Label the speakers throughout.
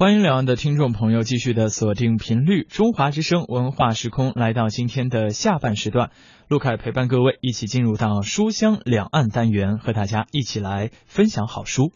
Speaker 1: 欢迎两岸的听众朋友继续的锁定频率，中华之声文化时空来到今天的下半时段，陆凯陪伴各位一起进入到书香两岸单元，和大家一起来分享好书。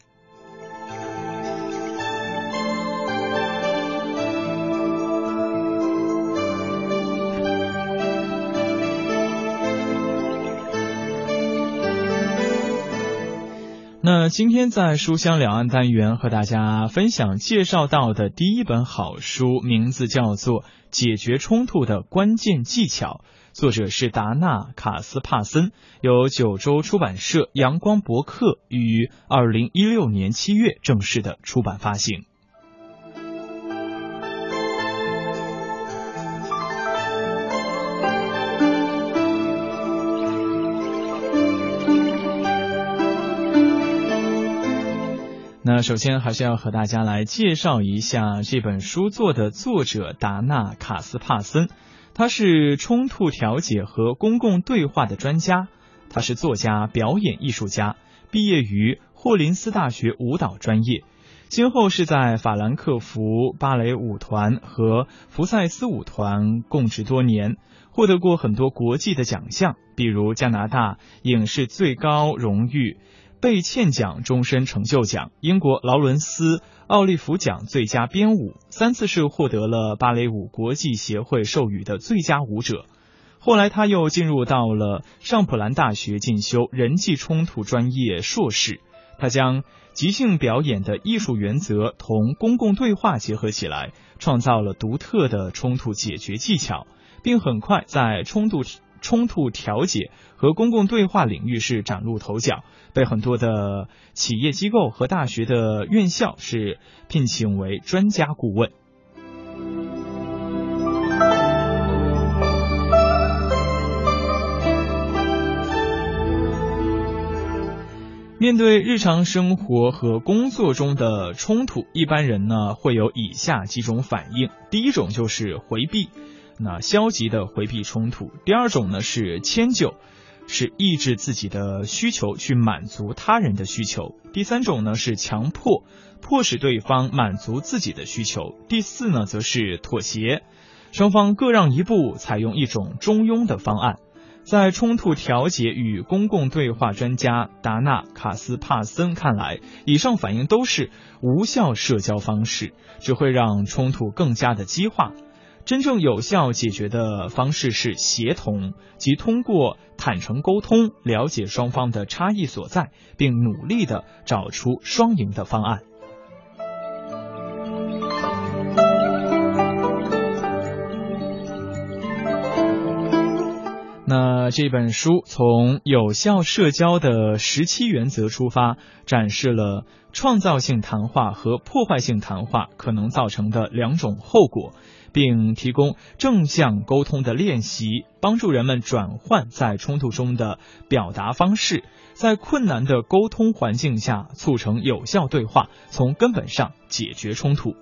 Speaker 1: 那今天在书香两岸单元和大家分享介绍到的第一本好书，名字叫做《解决冲突的关键技巧》，作者是达纳卡斯帕森，由九州出版社阳光博客于二零一六年七月正式的出版发行。那首先还是要和大家来介绍一下这本书作的作者达纳卡斯帕森，他是冲突调解和公共对话的专家，他是作家、表演艺术家，毕业于霍林斯大学舞蹈专业，今后是在法兰克福芭蕾舞团和福赛斯舞团供职多年，获得过很多国际的奖项，比如加拿大影视最高荣誉。贝茜奖终身成就奖、英国劳伦斯奥利弗奖最佳编舞，三次是获得了芭蕾舞国际协会授予的最佳舞者。后来他又进入到了上普兰大学进修人际冲突专业硕士。他将即兴表演的艺术原则同公共对话结合起来，创造了独特的冲突解决技巧，并很快在冲突。冲突调解和公共对话领域是崭露头角，被很多的企业机构和大学的院校是聘请为专家顾问。面对日常生活和工作中的冲突，一般人呢会有以下几种反应：第一种就是回避。那消极的回避冲突，第二种呢是迁就，是抑制自己的需求去满足他人的需求；第三种呢是强迫，迫使对方满足自己的需求；第四呢则是妥协，双方各让一步，采用一种中庸的方案。在冲突调解与公共对话专家达纳卡斯帕森看来，以上反应都是无效社交方式，只会让冲突更加的激化。真正有效解决的方式是协同，即通过坦诚沟通，了解双方的差异所在，并努力的找出双赢的方案。那这本书从有效社交的十七原则出发，展示了创造性谈话和破坏性谈话可能造成的两种后果。并提供正向沟通的练习，帮助人们转换在冲突中的表达方式，在困难的沟通环境下促成有效对话，从根本上解决冲突。